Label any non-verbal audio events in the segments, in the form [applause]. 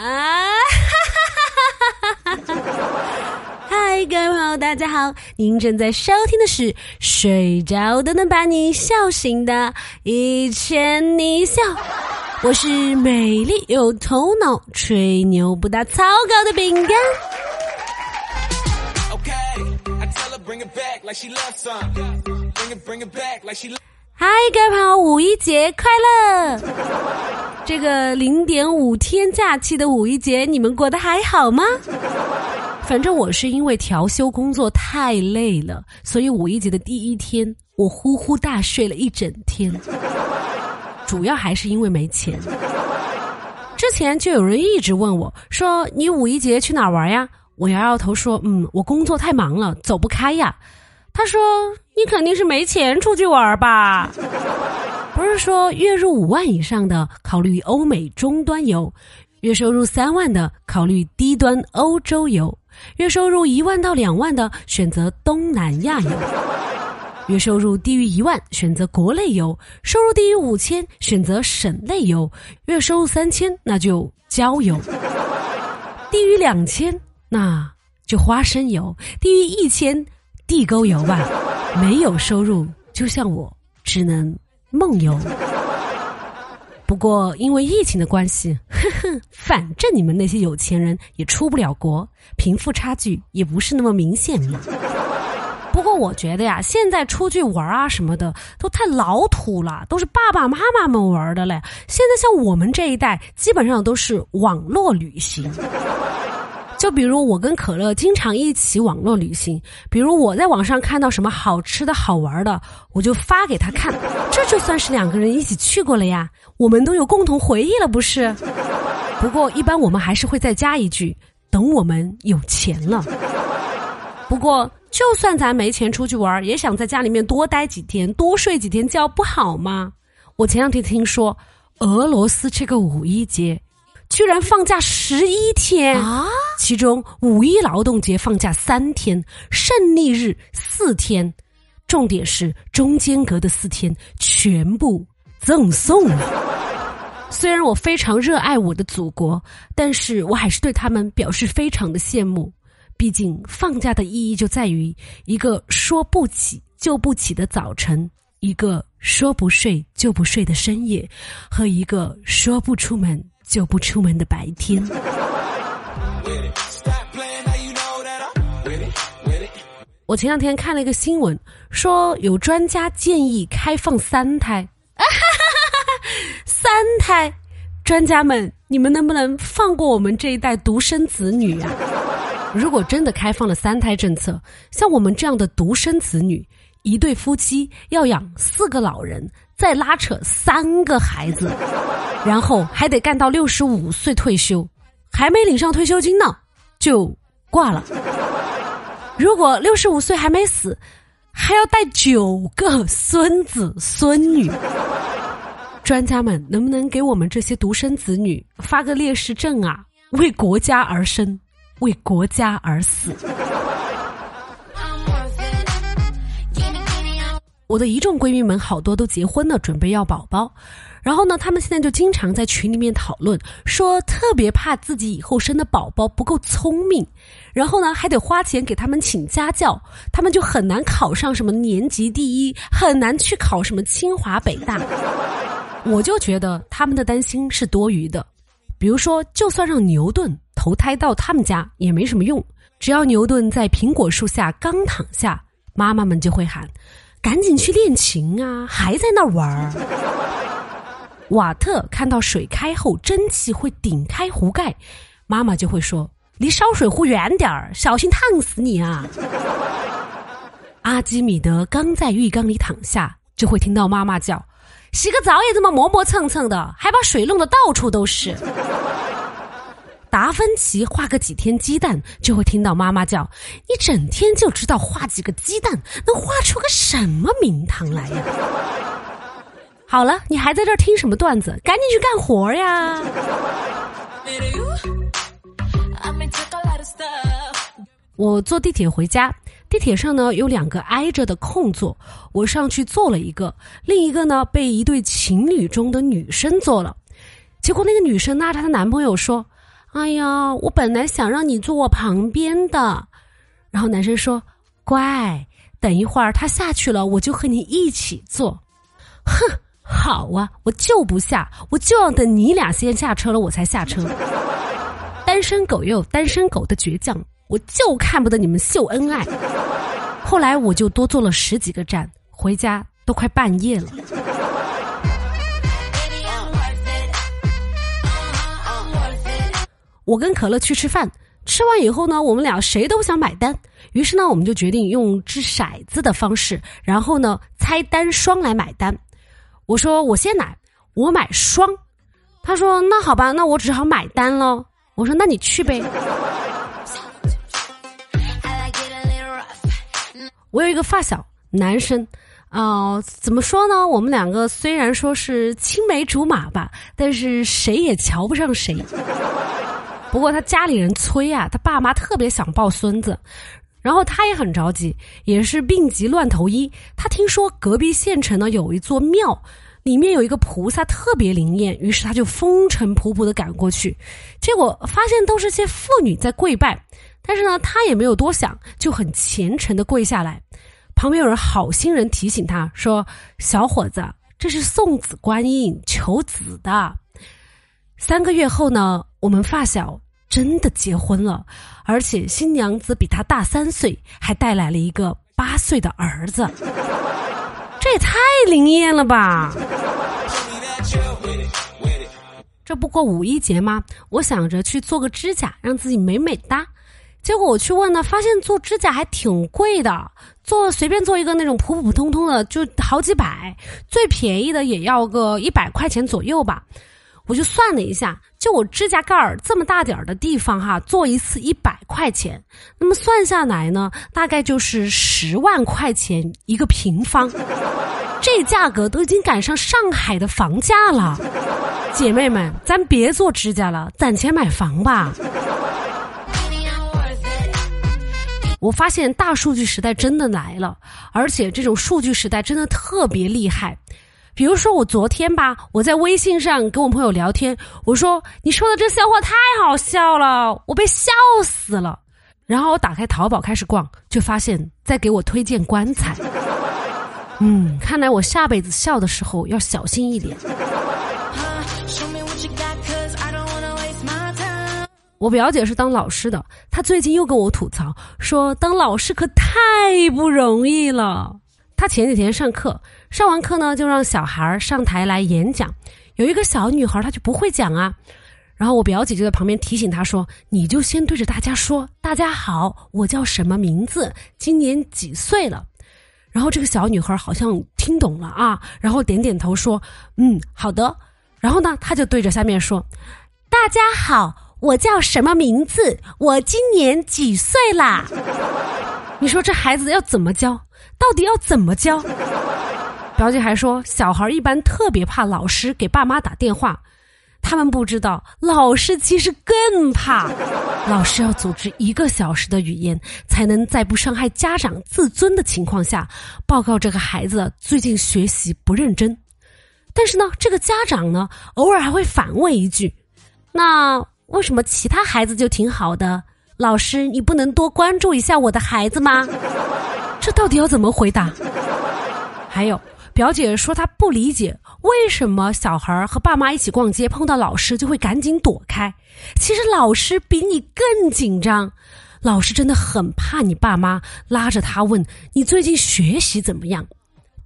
啊！嗨，[laughs] 各位朋友，大家好！您正在收听的是睡着都能把你笑醒的《一千你笑》，我是美丽有头脑、吹牛不打草稿的饼干。嗨，各位朋友，五一节快乐！这个零点五天假期的五一节，你们过得还好吗？反正我是因为调休工作太累了，所以五一节的第一天，我呼呼大睡了一整天。主要还是因为没钱。之前就有人一直问我，说你五一节去哪儿玩呀？我摇摇头说，嗯，我工作太忙了，走不开呀。他说：“你肯定是没钱出去玩吧？不是说月入五万以上的考虑欧美中端游，月收入三万的考虑低端欧洲游，月收入一万到两万的选择东南亚游，月收入低于一万选择国内游，收入低于五千选择省内游，月收入三千那就郊游，低于两千那就花生油，低于一千。”地沟油吧，没有收入，就像我，只能梦游。不过因为疫情的关系，呵呵，反正你们那些有钱人也出不了国，贫富差距也不是那么明显嘛。不过我觉得呀，现在出去玩啊什么的都太老土了，都是爸爸妈妈们玩的嘞。现在像我们这一代，基本上都是网络旅行。就比如我跟可乐经常一起网络旅行，比如我在网上看到什么好吃的好玩的，我就发给他看，这就算是两个人一起去过了呀，我们都有共同回忆了，不是？不过一般我们还是会再加一句，等我们有钱了。不过就算咱没钱出去玩，也想在家里面多待几天，多睡几天觉，不好吗？我前两天听说，俄罗斯这个五一节。居然放假十一天啊！其中五一劳动节放假三天，胜利日四天，重点是中间隔的四天全部赠送了。[laughs] 虽然我非常热爱我的祖国，但是我还是对他们表示非常的羡慕。毕竟放假的意义就在于一个说不起就不起的早晨，一个说不睡就不睡的深夜，和一个说不出门。就不出门的白天。我前两天看了一个新闻，说有专家建议开放三胎。[laughs] 三胎，专家们，你们能不能放过我们这一代独生子女呀？如果真的开放了三胎政策，像我们这样的独生子女，一对夫妻要养四个老人。再拉扯三个孩子，然后还得干到六十五岁退休，还没领上退休金呢，就挂了。如果六十五岁还没死，还要带九个孙子孙女。专家们能不能给我们这些独生子女发个烈士证啊？为国家而生，为国家而死。我的一众闺蜜们好多都结婚了，准备要宝宝，然后呢，她们现在就经常在群里面讨论，说特别怕自己以后生的宝宝不够聪明，然后呢还得花钱给他们请家教，他们就很难考上什么年级第一，很难去考什么清华北大。我就觉得他们的担心是多余的，比如说，就算让牛顿投胎到他们家也没什么用，只要牛顿在苹果树下刚躺下，妈妈们就会喊。赶紧去练琴啊！还在那玩儿。瓦特看到水开后蒸汽会顶开壶盖，妈妈就会说：“离烧水壶远点儿，小心烫死你啊！”阿基米德刚在浴缸里躺下，就会听到妈妈叫：“洗个澡也这么磨磨蹭蹭的，还把水弄得到处都是。”达芬奇画个几天鸡蛋，就会听到妈妈叫：“你整天就知道画几个鸡蛋，能画出个什么名堂来呀？”好了，你还在这儿听什么段子？赶紧去干活呀！我坐地铁回家，地铁上呢有两个挨着的空座，我上去坐了一个，另一个呢被一对情侣中的女生坐了。结果那个女生拉着她男朋友说。哎呀，我本来想让你坐我旁边的。”然后男生说：“乖，等一会儿他下去了，我就和你一起坐。”哼，好啊，我就不下，我就要等你俩先下车了，我才下车。[laughs] 单身狗也有单身狗的倔强，我就看不得你们秀恩爱。后来我就多坐了十几个站，回家都快半夜了。我跟可乐去吃饭，吃完以后呢，我们俩谁都不想买单，于是呢，我们就决定用掷骰子的方式，然后呢，猜单双来买单。我说我先买，我买双。他说那好吧，那我只好买单喽。我说那你去呗。我有一个发小，男生，啊，怎么说呢？我们两个虽然说是青梅竹马吧，但是谁也瞧不上谁。不过他家里人催啊，他爸妈特别想抱孙子，然后他也很着急，也是病急乱投医。他听说隔壁县城呢有一座庙，里面有一个菩萨特别灵验，于是他就风尘仆仆的赶过去，结果发现都是些妇女在跪拜，但是呢他也没有多想，就很虔诚的跪下来。旁边有人好心人提醒他说：“小伙子，这是送子观音求子的。”三个月后呢？我们发小真的结婚了，而且新娘子比他大三岁，还带来了一个八岁的儿子。[laughs] 这也太灵验了吧！这不过五一节吗？我想着去做个指甲，让自己美美哒。结果我去问呢，发现做指甲还挺贵的，做随便做一个那种普普通通的就好几百，最便宜的也要个一百块钱左右吧。我就算了一下，就我指甲盖儿这么大点儿的地方哈，做一次一百块钱，那么算下来呢，大概就是十万块钱一个平方，这价格都已经赶上上海的房价了。姐妹们，咱别做指甲了，攒钱买房吧。我发现大数据时代真的来了，而且这种数据时代真的特别厉害。比如说我昨天吧，我在微信上跟我朋友聊天，我说你说的这笑话太好笑了，我被笑死了。然后我打开淘宝开始逛，就发现在给我推荐棺材。[laughs] 嗯，看来我下辈子笑的时候要小心一点。我表姐是当老师的，她最近又跟我吐槽说，当老师可太不容易了。他前几天上课。上完课呢，就让小孩上台来演讲。有一个小女孩，她就不会讲啊。然后我表姐就在旁边提醒她说：“你就先对着大家说，大家好，我叫什么名字，今年几岁了。”然后这个小女孩好像听懂了啊，然后点点头说：“嗯，好的。”然后呢，她就对着下面说：“大家好，我叫什么名字，我今年几岁啦？”你说这孩子要怎么教？到底要怎么教？[laughs] 表姐还说，小孩一般特别怕老师给爸妈打电话，他们不知道，老师其实更怕。[laughs] 老师要组织一个小时的语言，才能在不伤害家长自尊的情况下，报告这个孩子最近学习不认真。但是呢，这个家长呢，偶尔还会反问一句：“那为什么其他孩子就挺好的？老师，你不能多关注一下我的孩子吗？” [laughs] 这到底要怎么回答？还有。表姐说她不理解为什么小孩和爸妈一起逛街碰到老师就会赶紧躲开，其实老师比你更紧张，老师真的很怕你爸妈拉着他问你最近学习怎么样。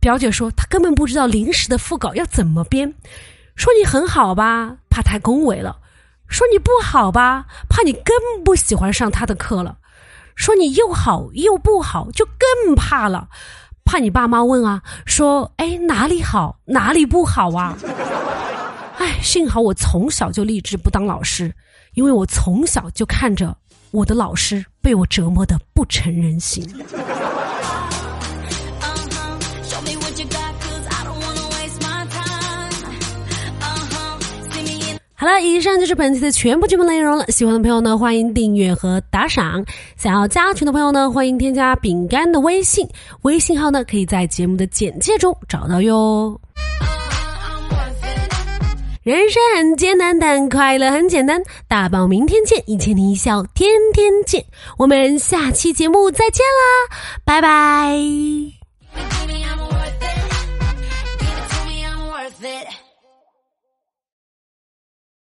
表姐说她根本不知道临时的副稿要怎么编，说你很好吧，怕太恭维了；说你不好吧，怕你更不喜欢上他的课了；说你又好又不好，就更怕了。怕你爸妈问啊，说哎哪里好哪里不好啊？[laughs] 哎，幸好我从小就立志不当老师，因为我从小就看着我的老师被我折磨的不成人形。好了，以上就是本期的全部节目内容了。喜欢的朋友呢，欢迎订阅和打赏。想要加群的朋友呢，欢迎添加饼干的微信，微信号呢可以在节目的简介中找到哟。人生很艰难，但快乐很简单。大宝，明天见，一千零一笑，天天见。我们下期节目再见啦，拜拜。